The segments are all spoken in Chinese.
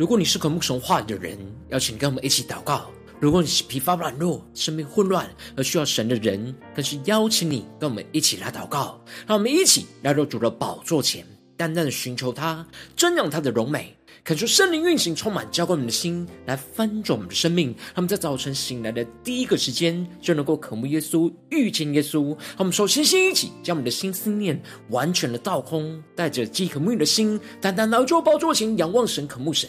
如果你是渴慕神话语的人，邀请跟我们一起祷告；如果你是疲乏软弱、生命混乱而需要神的人，更是邀请你跟我们一起来祷告。让我们一起来到主的宝座前，单单的寻求他，瞻仰他的荣美。恳求圣灵运行，充满浇灌我们的心，来翻转我们的生命。让我们在早晨醒来的第一个时间，就能够渴慕耶稣、遇见耶稣。让我们首先先一起将我们的心思念完全的倒空，带着饥渴慕你的心，单单来到宝座前仰望神、渴慕神。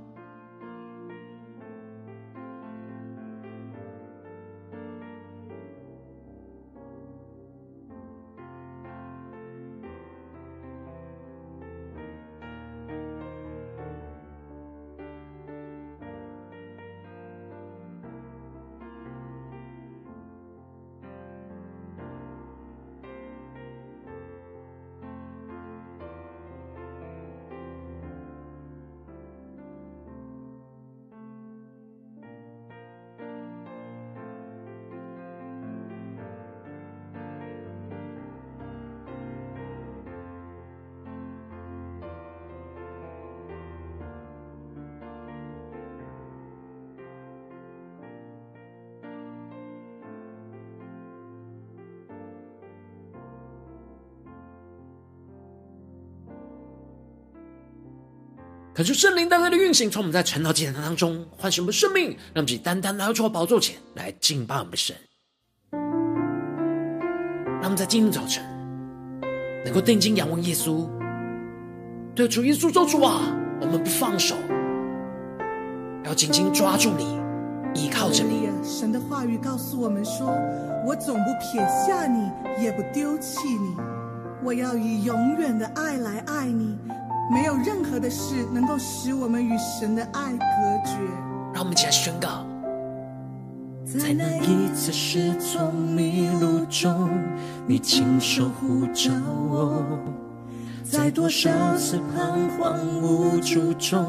恳求圣灵单单的运行，从我们在晨祷祭坛当中唤醒我们生命，让我们单单来到宝座前来敬拜我们的神。让我们在今天早晨能够定睛仰望耶稣，对主耶稣说主啊，我们不放手，要紧紧抓住你，依靠着你。神的话语告诉我们说：“我总不撇下你，也不丢弃你，我要以永远的爱来爱你。”没有任何的事能够使我们与神的爱隔绝。让我们一起来宣告：在那一次失聪迷路中，你亲手呼召我；在多少次彷徨无助中，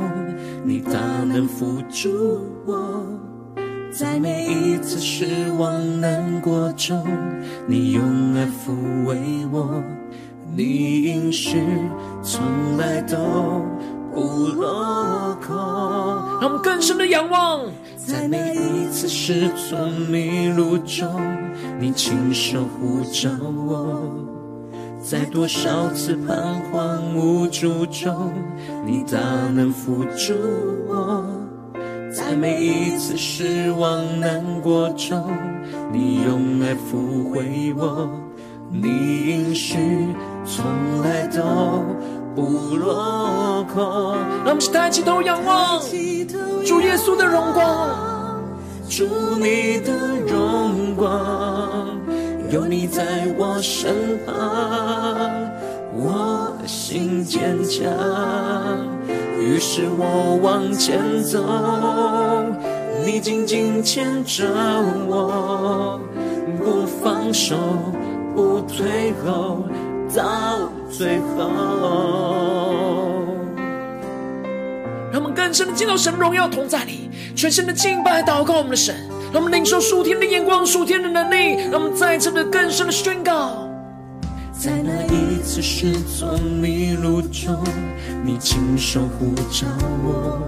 你大能扶助我；在每一次失望难过中，你用爱抚慰我。你应许从来都不落空。让我们更深的仰望，在每一次失足迷路中，你亲手呼召我；在多少次彷徨无助中，你大能扶助我；在每一次失望难过中，你用爱抚慰我。你应许。从来都不落空。让我们抬起头仰望主耶稣的荣光，主你的荣光，有你在我身旁，我心坚强。于是我往前走，你紧紧牵着我，不放手，不退后。到最后，让我们更深的见到神荣耀同在里，全身的敬拜祷告我们的神，让我们领受属天的眼光、属天的能力，让我们再次的更深的宣告。在那一次失踪迷路中，你亲手呼召我；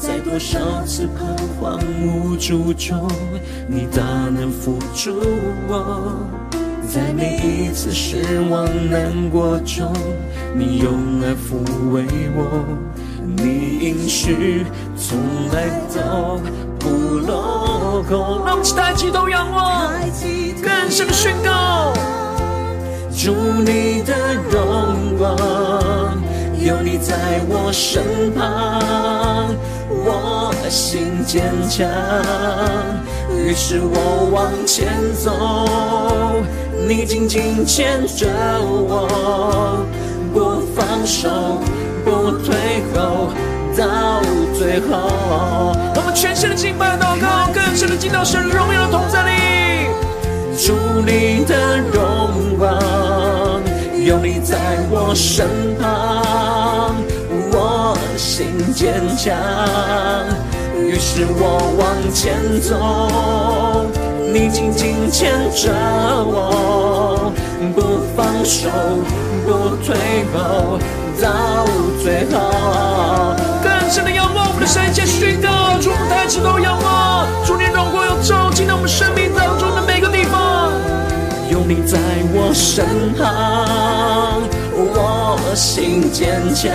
在多少次彷徨无助中，你大能扶助我。在每一次失望难过中，你用爱抚慰我，你应许从来都不落空。让我们抬起头仰望，更深的宣告：主你的荣光，有你在我身旁，我心坚强，于是我往前走。你紧紧牵着我，不放手，不退后，到最后。我们全新的敬拜祷告，更深的进到神荣耀的同在里，主你的荣光，有你在我身旁，心坚强，于是我往前走，你紧紧牵着我，不放手，不退后，到最后。更深的仰望，我们的神界宣告，主抬起头仰望，主你荣光要照进到我们生命当中的每个地方。有你在我身旁，我心坚强，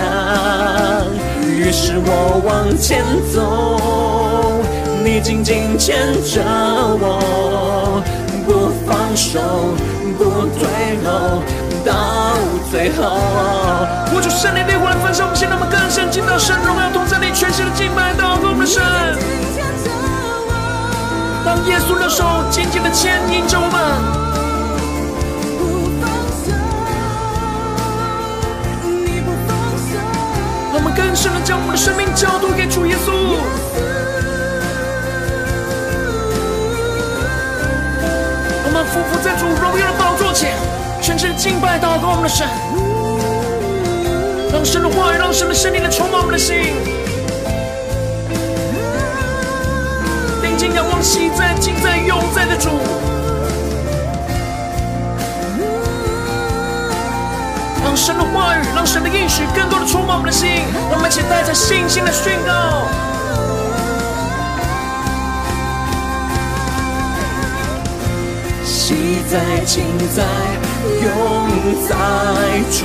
于是我往前走，你紧紧牵着我，不放手，不退后，到最后。我主圣灵烈火来焚烧我们心，让我们更深进到神荣耀同在里，全新的敬拜祷告我们的神。当耶稣的手紧紧的牵引着我们。深的将我们的生命交托给主耶稣，我们俯伏在主荣耀的宝座前，全身敬拜祷告我们的神，让神的话语，让神的圣灵充满我们的心，定睛仰望昔在、今在、永在的主。神的话语，让神的应许更多的充满我们的心，我们一起带着信心的宣告。昔在、今在、永在主，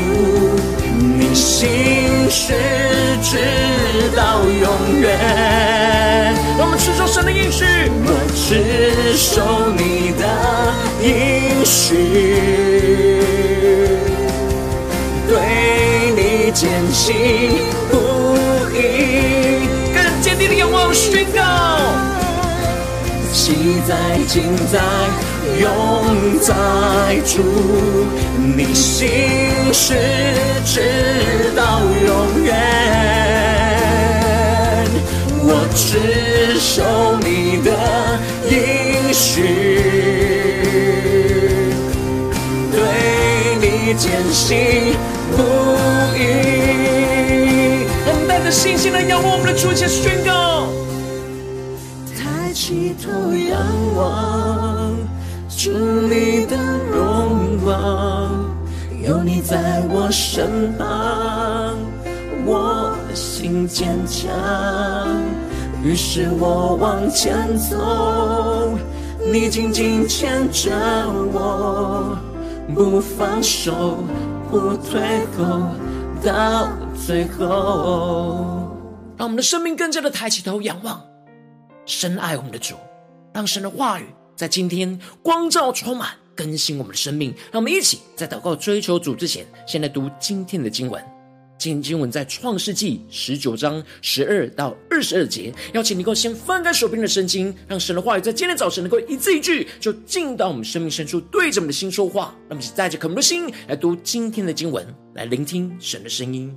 你心事直到永远。我们持守神的应许，我持守你的应许。坚信不疑，更坚定的仰望宣告。昔在、今在、永在主，你心事直到永远。我只守你的应许，坚信。不疑，我们带着信心来仰望我们的主，一起宣告。抬起头仰望，主你的荣光，有你在我身旁，我的心坚强，于是我往前走，你紧紧牵着我，不放手。不退后，到最后。让我们的生命更加的抬起头仰望，深爱我们的主，让神的话语在今天光照充满，更新我们的生命。让我们一起在祷告追求主之前，先来读今天的经文。今天经文在创世纪十九章十二到二十二节，邀请你能够先翻开手边的圣经，让神的话语在今天早晨能够一字一句就进到我们生命深处，对着我们的心说话。让我们带着渴慕的心来读今天的经文，来聆听神的声音。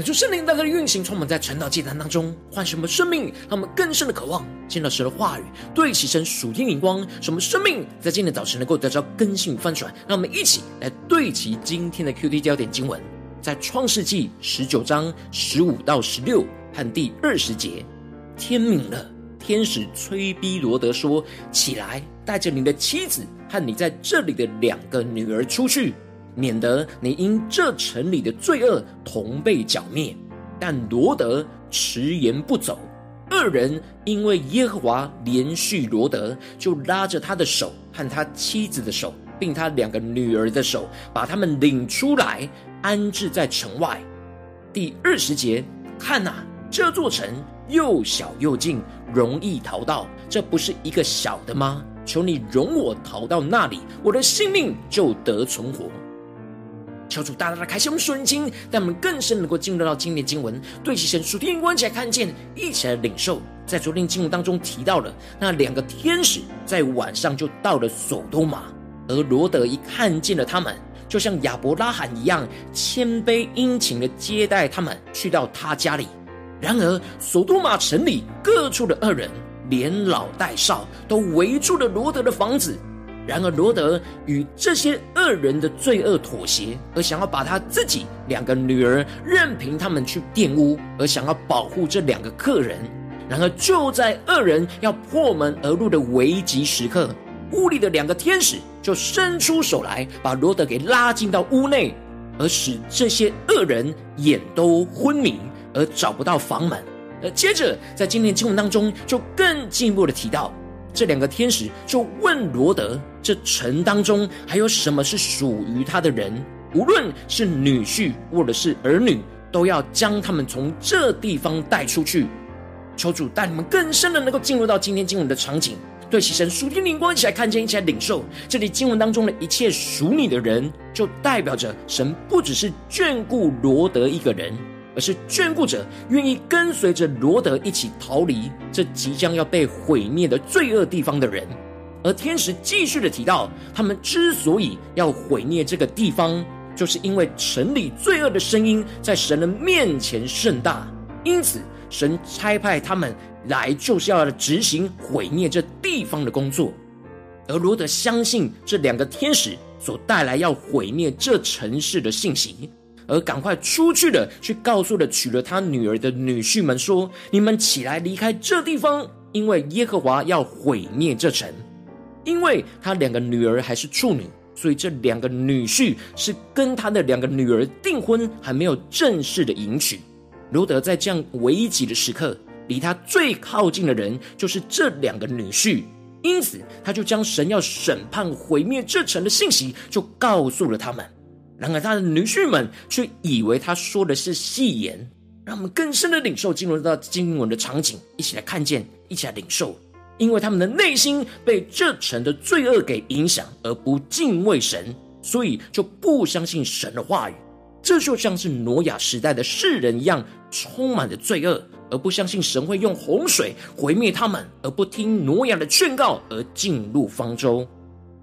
可就圣灵大大的运行，充满在晨祷祭坛当中，唤醒我们生命，让我们更深的渴望见到神的话语，对齐神属天灵光，使我们生命在今天早晨能够得到更新与翻转。让我们一起来对齐今天的 QT 焦点经文，在创世纪十九章十五到十六和第二十节。天明了，天使催逼罗德说：“起来，带着你的妻子和你在这里的两个女儿出去。”免得你因这城里的罪恶同被剿灭。但罗得迟延不走。二人因为耶和华怜恤罗得，就拉着他的手和他妻子的手，并他两个女儿的手，把他们领出来，安置在城外。第二十节，看哪，这座城又小又近，容易逃到。这不是一个小的吗？求你容我逃到那里，我的性命就得存活。求主大大的开启我们属灵经，让我们更深能够进入到今天经文，对齐神属天眼光起来看见，一起来领受。在昨天经文当中提到了那两个天使在晚上就到了索多玛，而罗德一看见了他们，就像亚伯拉罕一样谦卑殷勤的接待他们，去到他家里。然而索多玛城里各处的恶人，连老带少都围住了罗德的房子。然而，罗德与这些恶人的罪恶妥协，而想要把他自己两个女儿任凭他们去玷污，而想要保护这两个客人。然而，就在恶人要破门而入的危急时刻，屋里的两个天使就伸出手来，把罗德给拉进到屋内，而使这些恶人眼都昏迷，而找不到房门。而接着，在今天经文当中，就更进一步的提到。这两个天使就问罗德：“这城当中还有什么是属于他的人？无论是女婿或者是儿女，都要将他们从这地方带出去。”求主带你们更深的能够进入到今天经文的场景，对齐神属天灵光一起来看见，一起来领受这里经文当中的一切属你的人，就代表着神不只是眷顾罗德一个人。而是眷顾者愿意跟随着罗德一起逃离这即将要被毁灭的罪恶地方的人，而天使继续的提到，他们之所以要毁灭这个地方，就是因为城里罪恶的声音在神的面前甚大，因此神差派他们来，就是要执行毁灭这地方的工作。而罗德相信这两个天使所带来要毁灭这城市的信息。而赶快出去了，去告诉了娶了他女儿的女婿们说：“你们起来离开这地方，因为耶和华要毁灭这城。因为他两个女儿还是处女，所以这两个女婿是跟他的两个女儿订婚，还没有正式的迎娶。罗德在这样危急的时刻，离他最靠近的人就是这两个女婿，因此他就将神要审判毁灭这城的信息，就告诉了他们。”然而，他的女婿们却以为他说的是戏言，让我们更深的领受进入到经文的场景，一起来看见，一起来领受。因为他们的内心被这城的罪恶给影响，而不敬畏神，所以就不相信神的话语。这就像是挪亚时代的世人一样，充满了罪恶，而不相信神会用洪水毁灭他们，而不听挪亚的劝告而进入方舟。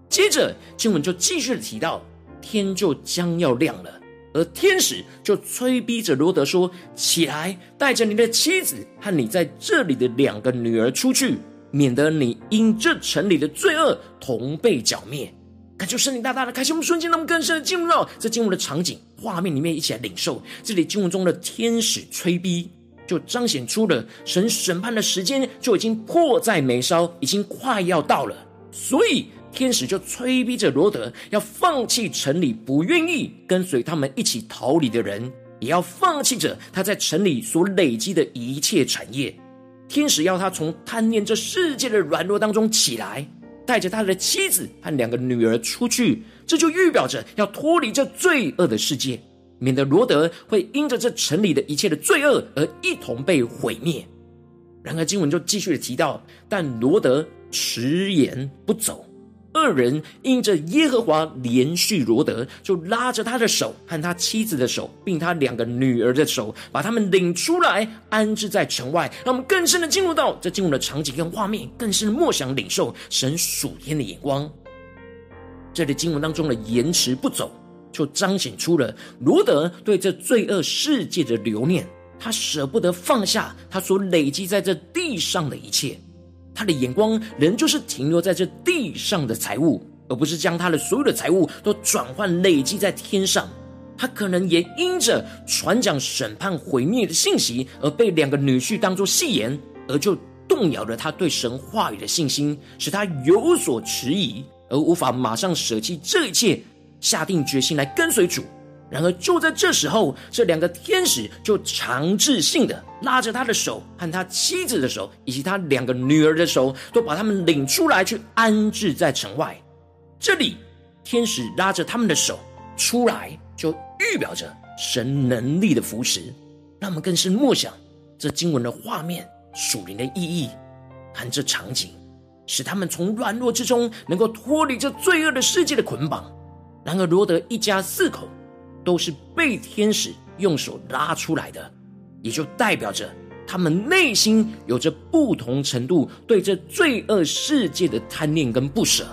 接着，经文就继续提到。天就将要亮了，而天使就催逼着罗德说：“起来，带着你的妻子和你在这里的两个女儿出去，免得你因这城里的罪恶同被剿灭。”感谢圣灵大大的开启，我们瞬间那么更深的进入到这进入的场景画面里面，一起来领受这里进入中的天使催逼，就彰显出了神审判的时间就已经迫在眉梢，已经快要到了，所以。天使就催逼着罗德要放弃城里不愿意跟随他们一起逃离的人，也要放弃着他在城里所累积的一切产业。天使要他从贪恋这世界的软弱当中起来，带着他的妻子和两个女儿出去。这就预表着要脱离这罪恶的世界，免得罗德会因着这城里的一切的罪恶而一同被毁灭。然而经文就继续的提到，但罗德迟延不走。二人因着耶和华连续罗得，就拉着他的手和他妻子的手，并他两个女儿的手，把他们领出来，安置在城外。让我们更深的进入到这进入的场景跟画面，更深的默想领受神属天的眼光。这里经文当中的延迟不走，就彰显出了罗得对这罪恶世界的留念。他舍不得放下他所累积在这地上的一切，他的眼光仍旧是停留在这地上的财物，而不是将他的所有的财物都转换累积在天上。他可能也因着传讲审判毁灭的信息，而被两个女婿当作戏言，而就动摇了他对神话语的信心，使他有所迟疑，而无法马上舍弃这一切，下定决心来跟随主。然而，就在这时候，这两个天使就强制性的拉着他的手，和他妻子的手，以及他两个女儿的手，都把他们领出来，去安置在城外。这里，天使拉着他们的手出来，就预表着神能力的扶持。让我们更是默想这经文的画面、属灵的意义和这场景，使他们从软弱之中能够脱离这罪恶的世界的捆绑。然而，罗德一家四口。都是被天使用手拉出来的，也就代表着他们内心有着不同程度对这罪恶世界的贪念跟不舍。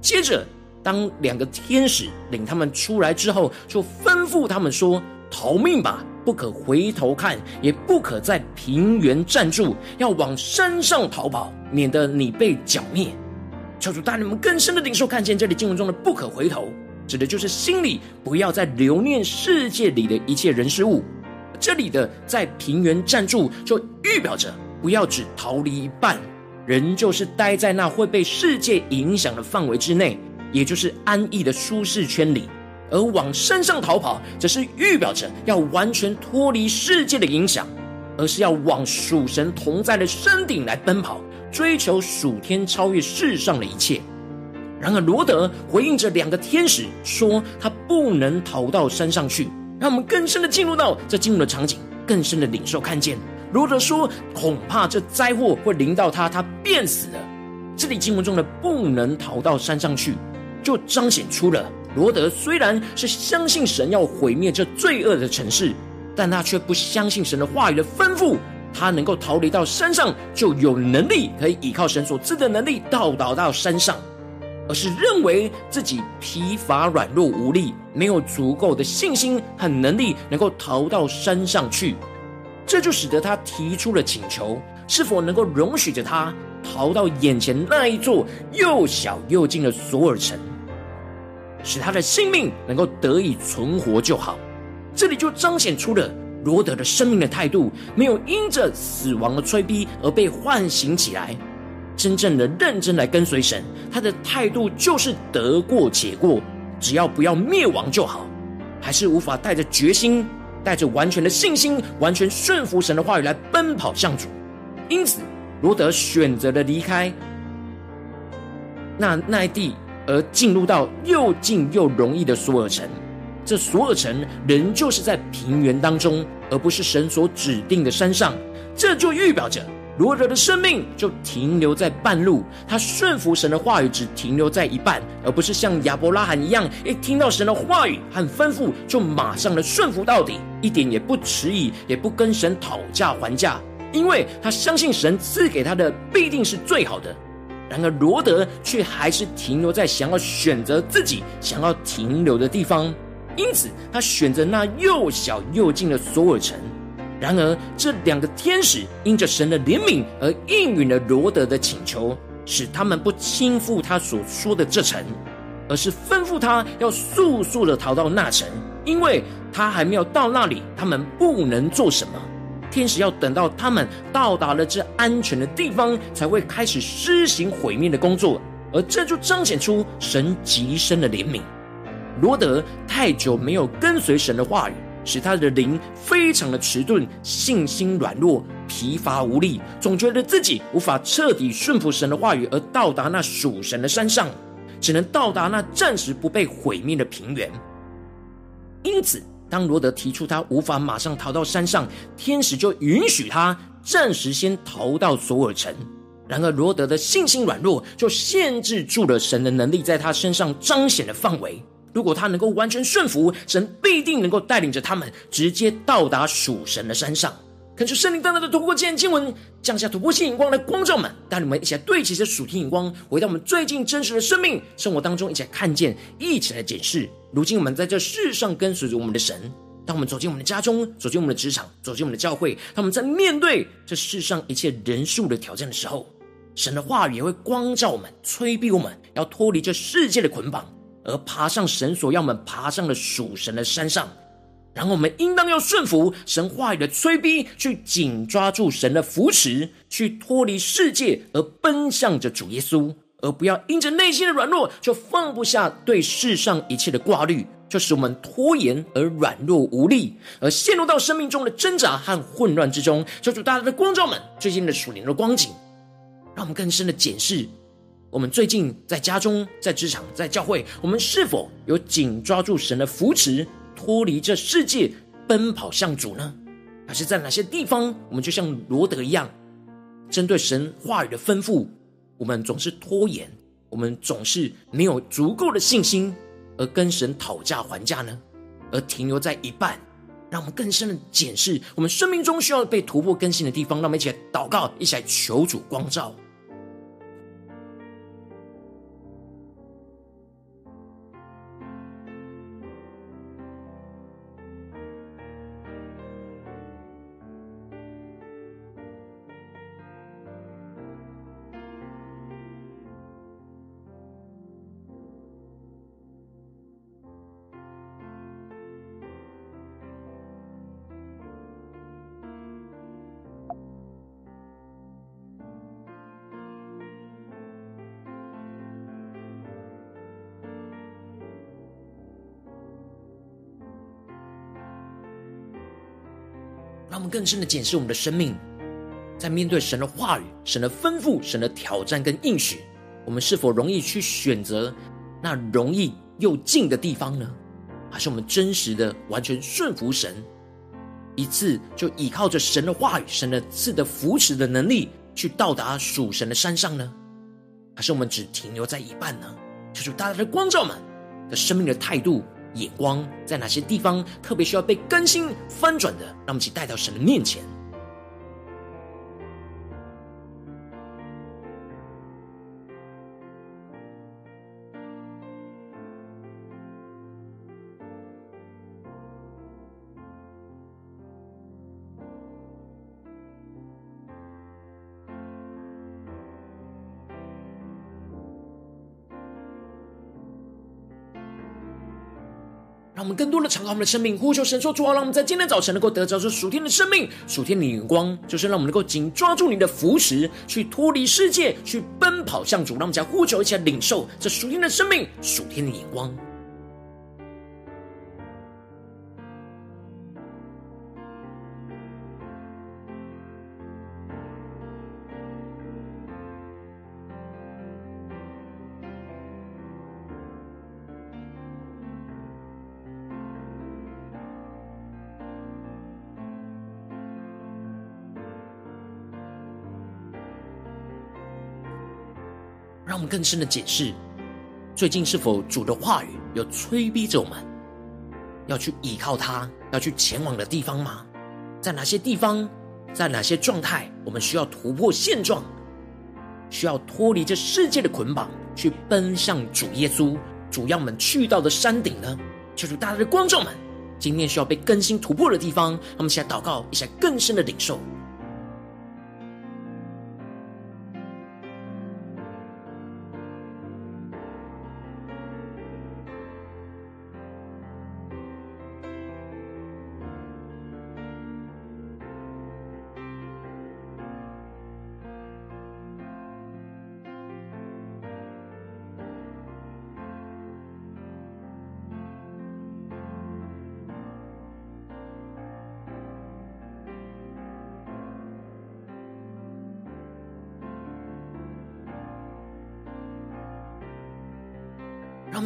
接着，当两个天使领他们出来之后，就吩咐他们说：“逃命吧，不可回头看，也不可在平原站住，要往山上逃跑，免得你被剿灭。”求主带领们更深的领受，看见这里经文中的“不可回头”。指的就是心里不要再留念世界里的一切人事物。这里的在平原站住，就预表着不要只逃离一半，人就是待在那会被世界影响的范围之内，也就是安逸的舒适圈里；而往山上逃跑，则是预表着要完全脱离世界的影响，而是要往属神同在的山顶来奔跑，追求属天超越世上的一切。然而，罗德回应着两个天使说：“他不能逃到山上去。”让我们更深的进入到这进入的场景，更深的领受看见。罗德说：“恐怕这灾祸会临到他，他便死了。”这里经文中的“不能逃到山上去”，就彰显出了罗德虽然是相信神要毁灭这罪恶的城市，但他却不相信神的话语的吩咐，他能够逃离到山上，就有能力可以依靠神所赐的能力到达到山上。而是认为自己疲乏、软弱、无力，没有足够的信心和能力能够逃到山上去，这就使得他提出了请求：是否能够容许着他逃到眼前那一座又小又近的索尔城，使他的性命能够得以存活就好。这里就彰显出了罗德的生命的态度，没有因着死亡的催逼而被唤醒起来。真正的认真来跟随神，他的态度就是得过且过，只要不要灭亡就好。还是无法带着决心，带着完全的信心，完全顺服神的话语来奔跑向主。因此，罗得选择了离开那那地，而进入到又近又容易的索尔城。这索尔城仍旧是在平原当中，而不是神所指定的山上。这就预表着。罗德的生命就停留在半路，他顺服神的话语只停留在一半，而不是像亚伯拉罕一样，一听到神的话语和吩咐就马上的顺服到底，一点也不迟疑，也不跟神讨价还价，因为他相信神赐给他的必定是最好的。然而罗德却还是停留在想要选择自己想要停留的地方，因此他选择那又小又近的索尔城。然而，这两个天使因着神的怜悯而应允了罗德的请求，使他们不轻负他所说的这城，而是吩咐他要速速的逃到那城，因为他还没有到那里，他们不能做什么。天使要等到他们到达了这安全的地方，才会开始施行毁灭的工作，而这就彰显出神极深的怜悯。罗德太久没有跟随神的话语。使他的灵非常的迟钝，信心软弱，疲乏无力，总觉得自己无法彻底顺服神的话语，而到达那属神的山上，只能到达那暂时不被毁灭的平原。因此，当罗德提出他无法马上逃到山上，天使就允许他暂时先逃到索尔城。然而，罗德的信心软弱，就限制住了神的能力在他身上彰显的范围。如果他能够完全顺服，神必定能够带领着他们直接到达属神的山上。恳求圣灵单单的透过这经文降下突破性眼光来光照们，带你们一起来对齐这属天眼光，回到我们最近真实的生命生活当中，一起来看见，一起来检视。如今我们在这世上跟随着我们的神，当我们走进我们的家中，走进我们的职场，走进我们的教会，当我们在面对这世上一切人数的挑战的时候，神的话语也会光照我们，催逼我们要脱离这世界的捆绑，而爬上神所要我们爬上的属神的山上。然后我们应当要顺服神话语的催逼，去紧抓住神的扶持，去脱离世界，而奔向着主耶稣，而不要因着内心的软弱，就放不下对世上一切的挂虑，就使我们拖延而软弱无力，而陷入到生命中的挣扎和混乱之中。求主大大的光照们最近的属灵的光景，让我们更深的检视我们最近在家中、在职场、在教会，我们是否有紧抓住神的扶持，脱离这世界，奔跑向主呢？还是在哪些地方，我们就像罗得一样，针对神话语的吩咐，我们总是拖延，我们总是没有足够的信心，而跟神讨价还价呢？而停留在一半，让我们更深的检视我们生命中需要被突破更新的地方。让我们一起来祷告，一起来求主光照。更深的检视我们的生命，在面对神的话语、神的吩咐、神的挑战跟应许，我们是否容易去选择那容易又近的地方呢？还是我们真实的完全顺服神，一次就依靠着神的话语、神的赐的扶持的能力，去到达属神的山上呢？还是我们只停留在一半呢？求主大大的光照们的生命的态度。眼光在哪些地方特别需要被更新翻转的？让我们一起带到神的面前。让我们更多的敞开我们的生命，呼求神说：“主啊，让我们在今天早晨能够得着这属天的生命、属天的眼光，就是让我们能够紧抓住你的扶持，去脱离世界，去奔跑向主。让我们将呼求一起来领受这属天的生命、属天的眼光。”更深的解释，最近是否主的话语有催逼着我们，要去依靠他，要去前往的地方吗？在哪些地方，在哪些状态，我们需要突破现状，需要脱离这世界的捆绑，去奔向主耶稣，主要我们去到的山顶呢？求主大家的观众们，今天需要被更新突破的地方，我们一起来祷告，一起来更深的领受。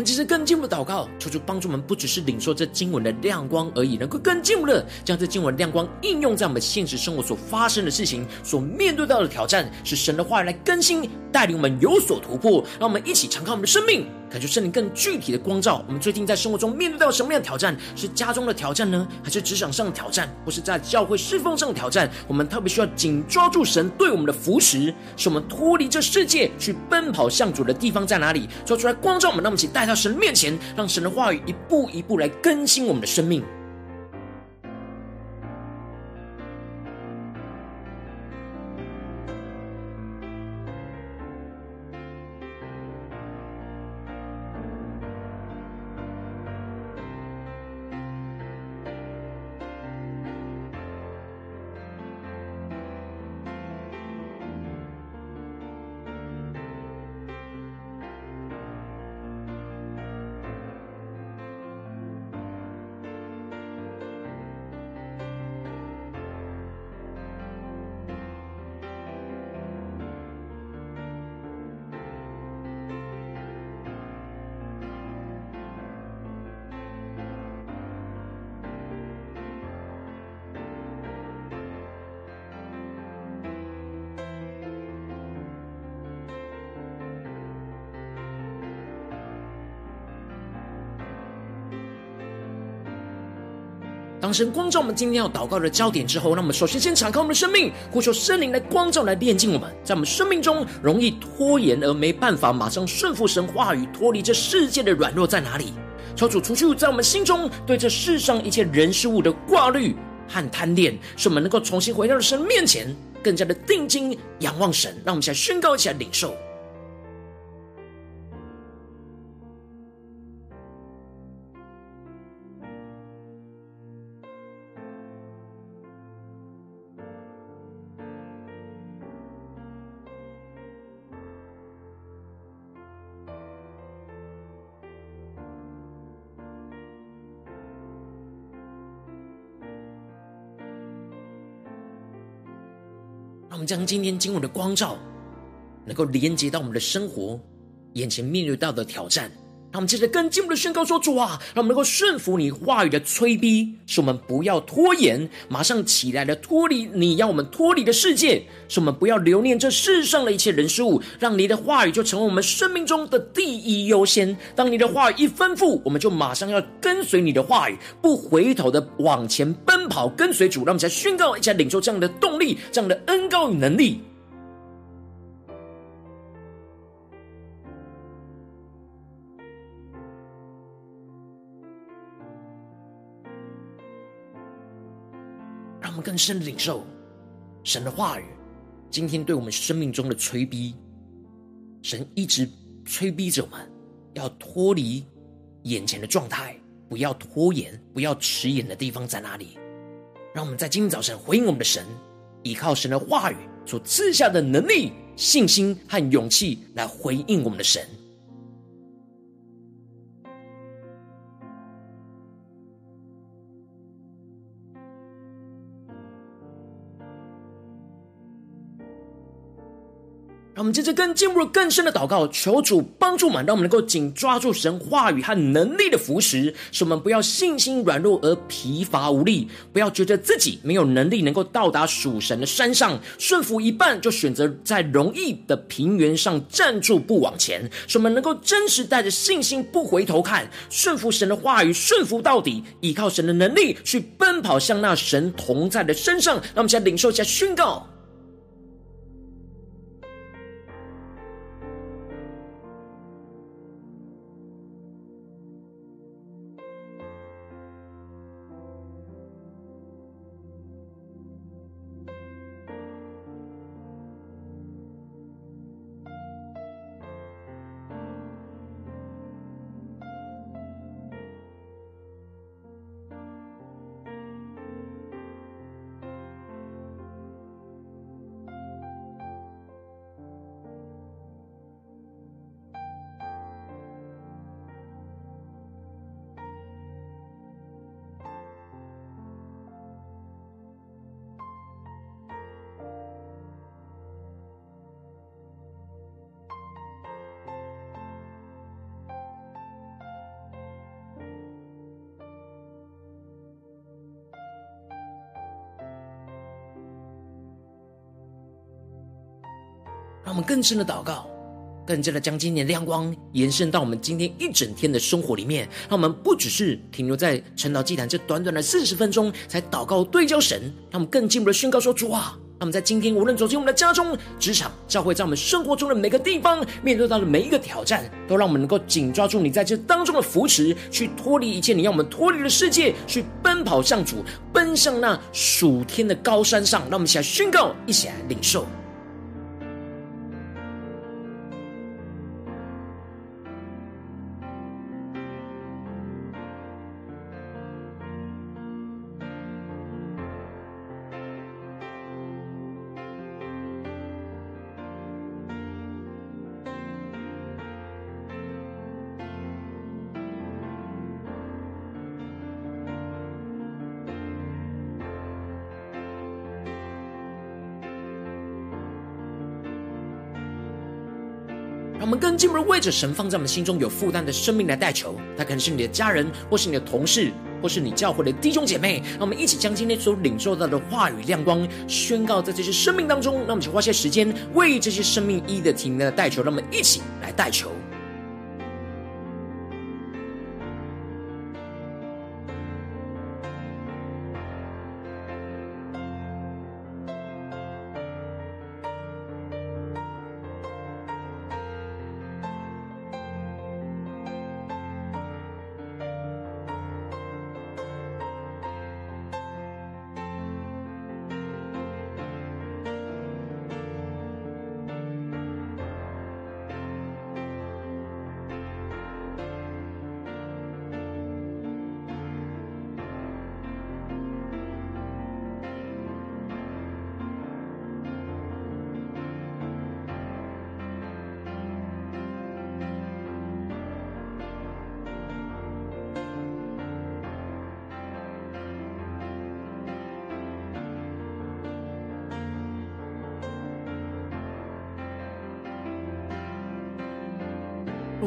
其实更进一步祷告，求主帮助我们，不只是领受这经文的亮光而已，能够更进一步的将这经文亮光应用在我们现实生活所发生的事情、所面对到的挑战，使神的话语来更新带领我们有所突破。让我们一起敞开我们的生命，感觉圣灵更具体的光照。我们最近在生活中面对到什么样的挑战？是家中的挑战呢，还是职场上的挑战，或是在教会侍奉上的挑战？我们特别需要紧抓住神对我们的扶持，使我们脱离这世界，去奔跑向主的地方在哪里？说出来光照我们，让我们一起带到神面前，让神的话语一步一步来更新我们的生命。当神光照我们今天要祷告的焦点之后，那我们首先先敞开我们的生命，呼求圣灵来光照、来炼净我们，在我们生命中容易拖延而没办法马上顺服神话语、脱离这世界的软弱在哪里？求主除去在我们心中对这世上一切人事物的挂虑和贪恋，使我们能够重新回到神面前，更加的定睛仰望神。让我们一起来宣告，一起来领受。们将今天经文的光照，能够连接到我们的生活，眼前面对到的挑战。让我们接着更进一步的宣告说：“主啊，让我们能够顺服你话语的催逼，使我们不要拖延，马上起来的脱离你要我们脱离的世界，使我们不要留恋这世上的一切人事物，让你的话语就成为我们生命中的第一优先。当你的话语一吩咐，我们就马上要跟随你的话语，不回头的往前奔跑，跟随主。让我们再宣告一下，领受这样的动力，这样的恩膏与能力。”深的领受神的话语，今天对我们生命中的催逼，神一直催逼着我们，要脱离眼前的状态，不要拖延，不要迟延的地方在哪里？让我们在今天早晨回应我们的神，依靠神的话语所赐下的能力、信心和勇气来回应我们的神。让我们接着更进入更深的祷告，求主帮助我们，让我们能够紧抓住神话语和能力的扶持，使我们不要信心软弱而疲乏无力，不要觉得自己没有能力能够到达属神的山上，顺服一半就选择在容易的平原上站住不往前，使我们能够真实带着信心不回头看，顺服神的话语，顺服到底，依靠神的能力去奔跑向那神同在的身上。让我们先领受一下宣告。让我们更深的祷告，更加的将今年的亮光延伸到我们今天一整天的生活里面。让我们不只是停留在晨祷祭坛这短短的四十分钟才祷告对焦神，让我们更进一步的宣告说：主啊！那么，在今天，无论走进我们的家中、职场、教会，在我们生活中的每个地方，面对到的每一个挑战，都让我们能够紧抓住你在这当中的扶持，去脱离一切你要我们脱离的世界，去奔跑向主，奔向那属天的高山上。让我们一起来宣告，一起来领受。带着神放在我们心中有负担的生命来代求，他可能是你的家人，或是你的同事，或是你教会的弟兄姐妹。让我们一起将今天所领受到的话语亮光宣告在这些生命当中。让我们去花些时间为这些生命一的停的代求。让我们一起来代求。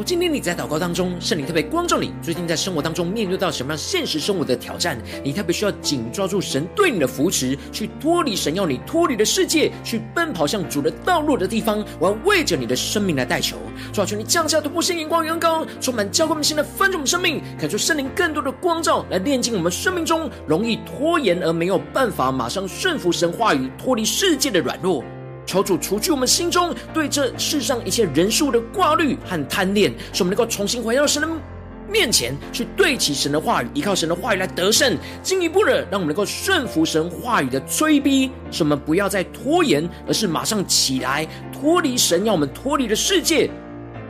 今天你在祷告当中，圣灵特别光照你，最近在生活当中面对到什么样现实生活的挑战，你特别需要紧抓住神对你的扶持，去脱离神要你脱离的世界，去奔跑向主的道路的地方。我要为着你的生命来代求，抓住，你降下突破性眼光，远高，充满教会我们现在翻转我们生命，感受圣灵更多的光照，来炼净我们生命中容易拖延而没有办法马上顺服神话语、脱离世界的软弱。求主除去我们心中对这世上一切人数的挂虑和贪恋，使我们能够重新回到神的面前，去对齐神的话语，依靠神的话语来得胜。进一步的，让我们能够顺服神话语的催逼，使我们不要再拖延，而是马上起来，脱离神要我们脱离的世界。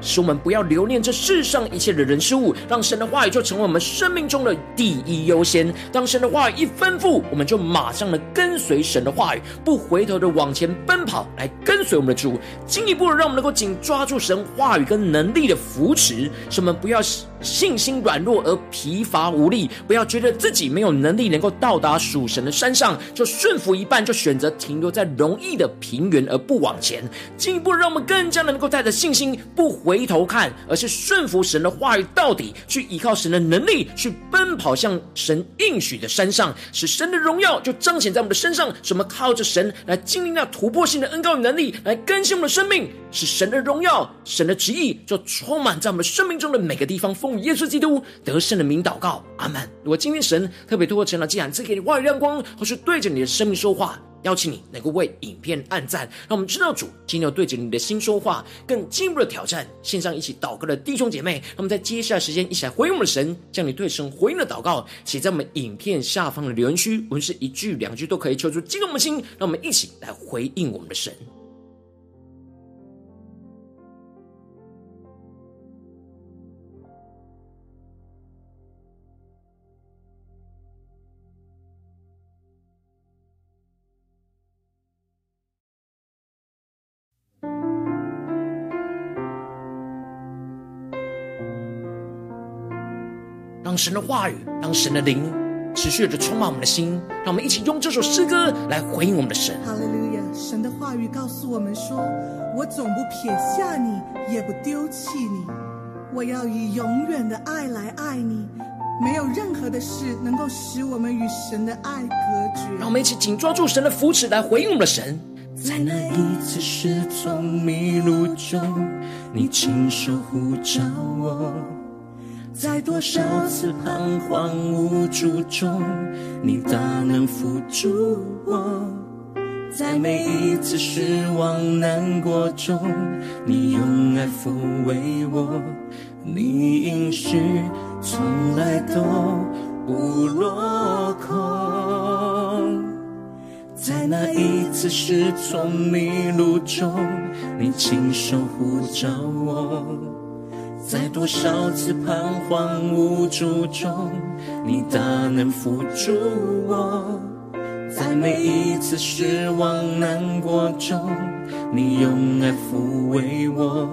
使我们不要留恋这世上一切的人事物，让神的话语就成为我们生命中的第一优先。当神的话语一吩咐，我们就马上的跟随神的话语，不回头的往前奔跑，来跟随我们的主。进一步的，让我们能够紧抓住神话语跟能力的扶持，使我们不要信心软弱而疲乏无力，不要觉得自己没有能力能够到达属神的山上，就顺服一半，就选择停留在容易的平原而不往前。进一步让我们更加的能够带着信心，不回回头看，而是顺服神的话语到底，去依靠神的能力，去奔跑向神应许的山上，使神的荣耀就彰显在我们的身上。使我们靠着神来经历那突破性的恩膏与能力，来更新我们的生命，使神的荣耀、神的旨意就充满在我们生命中的每个地方。奉耶稣基督得胜的名祷告，阿门。如果今天神特别透过晨祷祭坛赐给你话语亮光，或是对着你的生命说话，邀请你能够为影片按赞，让我们知道主今天要对着你的心说话，更进一步的挑战。线上一起祷告的弟兄姐妹，那么在接下来时间一起来回应我们的神，将你对神回应的祷告写在我们影片下方的留言区，我们是一句两句都可以，求主激动我们的心，让我们一起来回应我们的神。神的话语，让神的灵持续的充满我们的心，让我们一起用这首诗歌来回应我们的神。哈利路亚！神的话语告诉我们说：“我总不撇下你，也不丢弃你。我要以永远的爱来爱你。没有任何的事能够使我们与神的爱隔绝。”让我们一起紧抓住神的扶持来回应我们的神。在那一次失聪迷路中，你亲手呼召我；在多少次彷徨无助中，你大能扶助我；在每一次失望难过中，你用爱抚慰我。你应许从来都不落空，在那一次失聪迷路中，你亲手呼召我；在多少次彷徨无助中，你大能扶助我；在每一次失望难过中，你用爱抚慰我。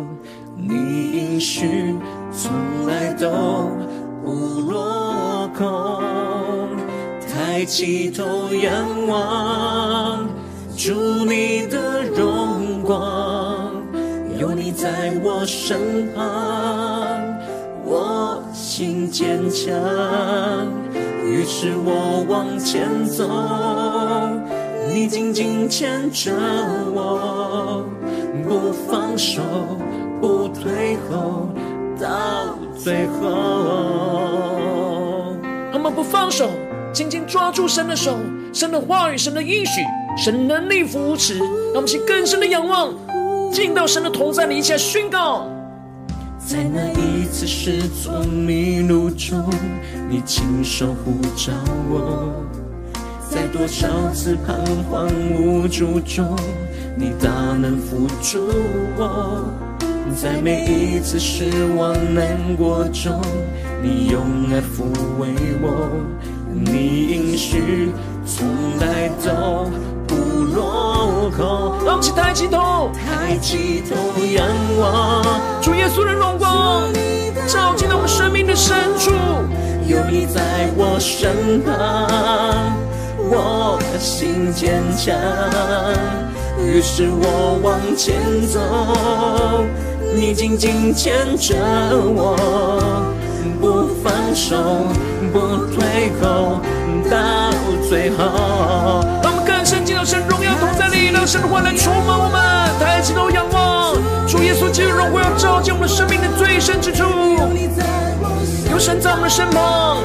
你应许从来都不落空，抬起头仰望，主你的荣，在我身旁，我心坚强，于是我往前走，你紧紧牵着我，不放手。不退后，到最后。我们不放手，紧紧抓住神的手，神的话语，神的应许，神能力扶持。让我们去更深的仰望，进到神的同在里，一起来宣告。在那一次失聪迷路中，你亲手呼召我；在多少次彷徨无助中，你大能扶助我。在每一次失望难过中，你用爱抚慰我，你应许从来都不落空。让我们起抬起头，抬起头仰望，主耶稣的荣光照进了我们生命的深处，有你在我身旁，我的心坚强，于是我往前走。你紧紧牵着我，不放手，不退后，到最后。让我们更深进到神荣耀同在里，让神的话来充满我们。抬起头仰望，主耶稣基督荣耀照进我们生命的最深之处。有神在我们身旁，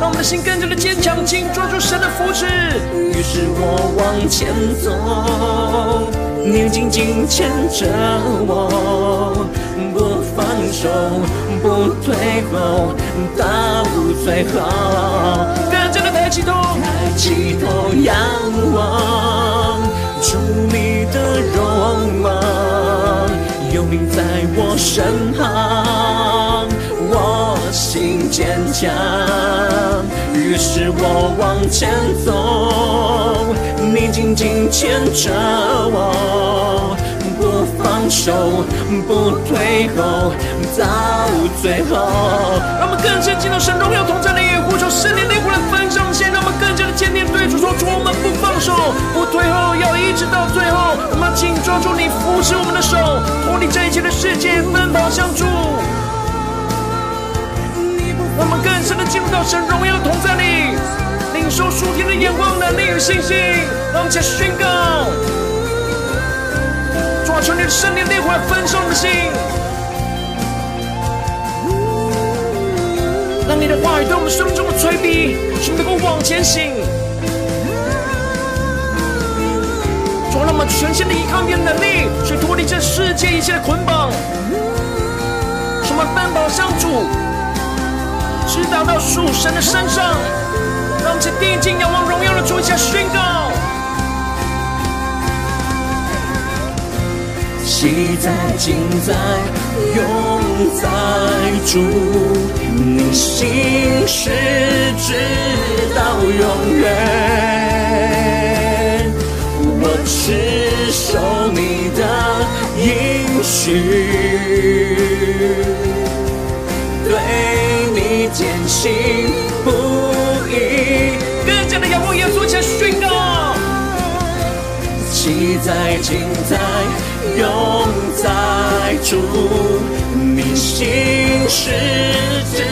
让我们的心更加的坚强，紧抓住神的扶持。于是我往前走。你紧紧牵着我，不放手，不退后，到最后。更加的抬起头，抬起头仰望，主你的荣光，有你在我身旁，我心坚强，于是我往前走。你紧紧牵着我，不放手，不退后，到最后。让我们更深进到神荣耀同在里，呼求圣灵内火来焚烧，我们更深的进入到神荣耀的同在里。领受属天的眼光、能力与信心，让我们一起宣告，抓住你的圣灵烈火来焚烧我们的心，让你的话语对我们生命中的催逼，使我们能够往前行。主，让我们全新的依靠你的能力，去脱离这世界一切的捆绑，使我们奔跑向主，直达到属神的身上。让我们定睛仰望荣耀的主，一下宣告。喜在、今在、永在主，你心事直到永远。我持守你的应许，坚信不。更加的仰望耶稣，向宣告。喜在、今在、永在主，你心事直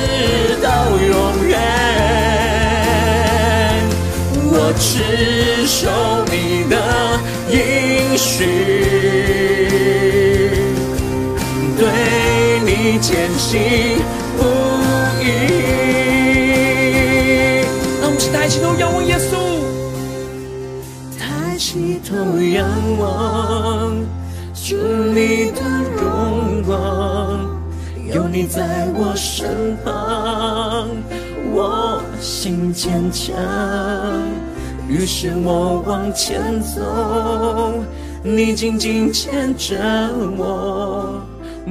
到永远。我只守你的。续，对你坚信头仰望，是你的荣光，有你在我身旁，我心坚强。于是我往前走，你紧紧牵着我，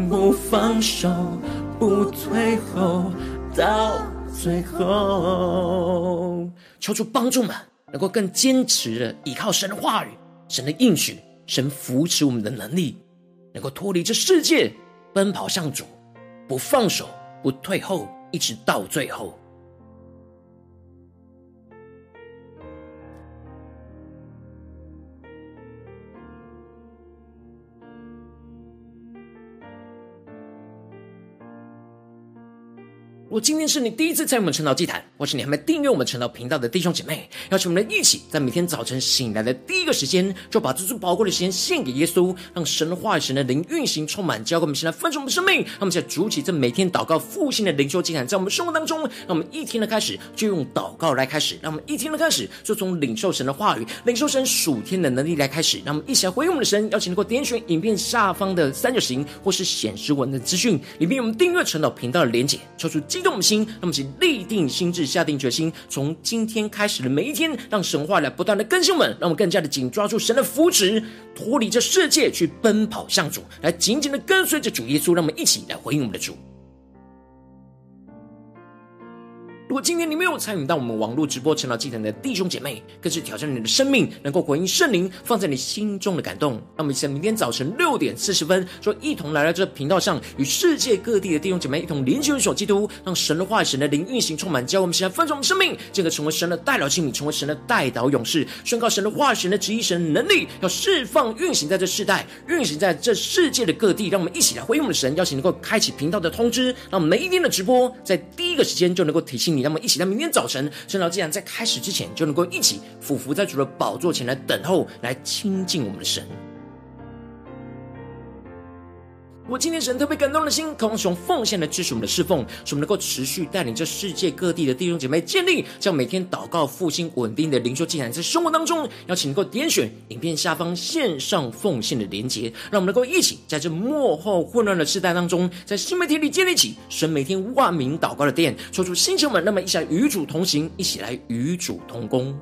不放手，不退后，到最后。求主帮助们，能够更坚持的依靠神的话语、神的应许、神扶持我们的能力，能够脱离这世界，奔跑向主，不放手，不退后，一直到最后。果今天是你第一次在我们晨祷祭坛，或是你还没订阅我们晨祷频道的弟兄姐妹，邀请我们一起在每天早晨醒来的第一个时间，就把这最宝贵的时间献给耶稣，让神的话语、神的灵运行充满，交给我们，现在丰盛我们的生命。让我们现在主起这每天祷告复兴的灵修祭坛，在我们生活当中，让我们一天的开始就用祷告来开始，让我们一天的开始就从领受神的话语、领受神属天的能力来开始。让我们一起来回应我们的神，邀请能够点选影片下方的三角形，或是显示文的资讯里面有，我们订阅晨祷频道的连结，抽出今动我们心，那么请。立定心智，下定决心，从今天开始的每一天，让神话来不断的更新我们，让我们更加的紧抓住神的扶持，脱离这世界，去奔跑向主，来紧紧的跟随着主耶稣。让我们一起来回应我们的主。如果今天你没有参与到我们网络直播晨祷祭坛的弟兄姐妹，更是挑战你的生命，能够回应圣灵放在你心中的感动。那么，在明天早晨六点四十分，说一同来到这频道上，与世界各地的弟兄姐妹一同联结、联手基督，让神的话语、神的灵运行充满，教我们现在分盛我们生命，这个成为神的代祷器皿，成为神的代祷勇士，宣告神的话语、神的旨意、神的能力，要释放运行在这世代，运行在这世界的各地。让我们一起来回应我们的神，邀请能够开启频道的通知，让每一天的直播在第一个时间就能够提醒你。那么，一起在明天早晨，圣道既然在开始之前，就能够一起俯伏在主的宝座前来等候，来亲近我们的神。我今天神特别感动的心，渴望使用奉献来支持我们的侍奉，使我们能够持续带领这世界各地的弟兄姐妹建立这样每天祷告复兴稳定的灵修进展，在生活当中，邀请能够点选影片下方线上奉献的连结，让我们能够一起在这幕后混乱的时代当中，在新媒体里建立起神每天万名祷告的殿，抽出星球们，那么一起来与主同行，一起来与主同工。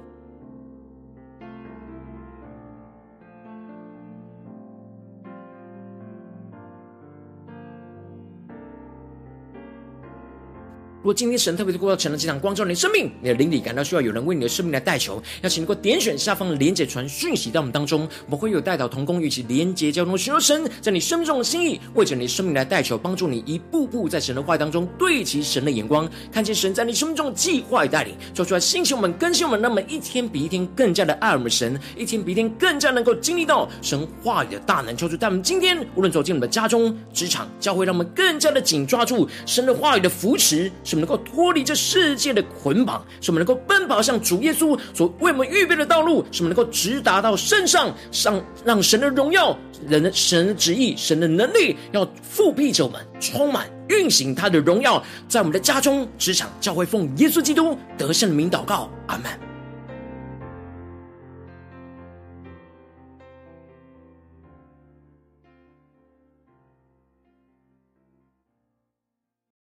如果今天神特别的过到成了这场光照你的生命，你的灵里感到需要有人为你的生命来代求，邀请能够点选下方的连结传讯息到我们当中，我们会有代祷同工与其连结交通，寻求神在你生命中的心意，为着你的生命来代求，帮助你一步步在神的话语当中对齐神的眼光，看见神在你生命中的计划与带领，做出来兴起我们更新我们，那么一天比一天更加的爱我们神，一天比一天更加能够经历到神话语的大能，求主在我们今天无论走进我们的家中、职场、教会，让我们更加的紧抓住神的话语的扶持。使我们能够脱离这世界的捆绑，使我们能够奔跑向主耶稣所为我们预备的道路，使我们能够直达到圣上，上让神的荣耀、人的神的旨意、神的能力，要复辟着我们，充满运行他的荣耀，在我们的家中、职场、教会，奉耶稣基督得胜的名祷告，阿门。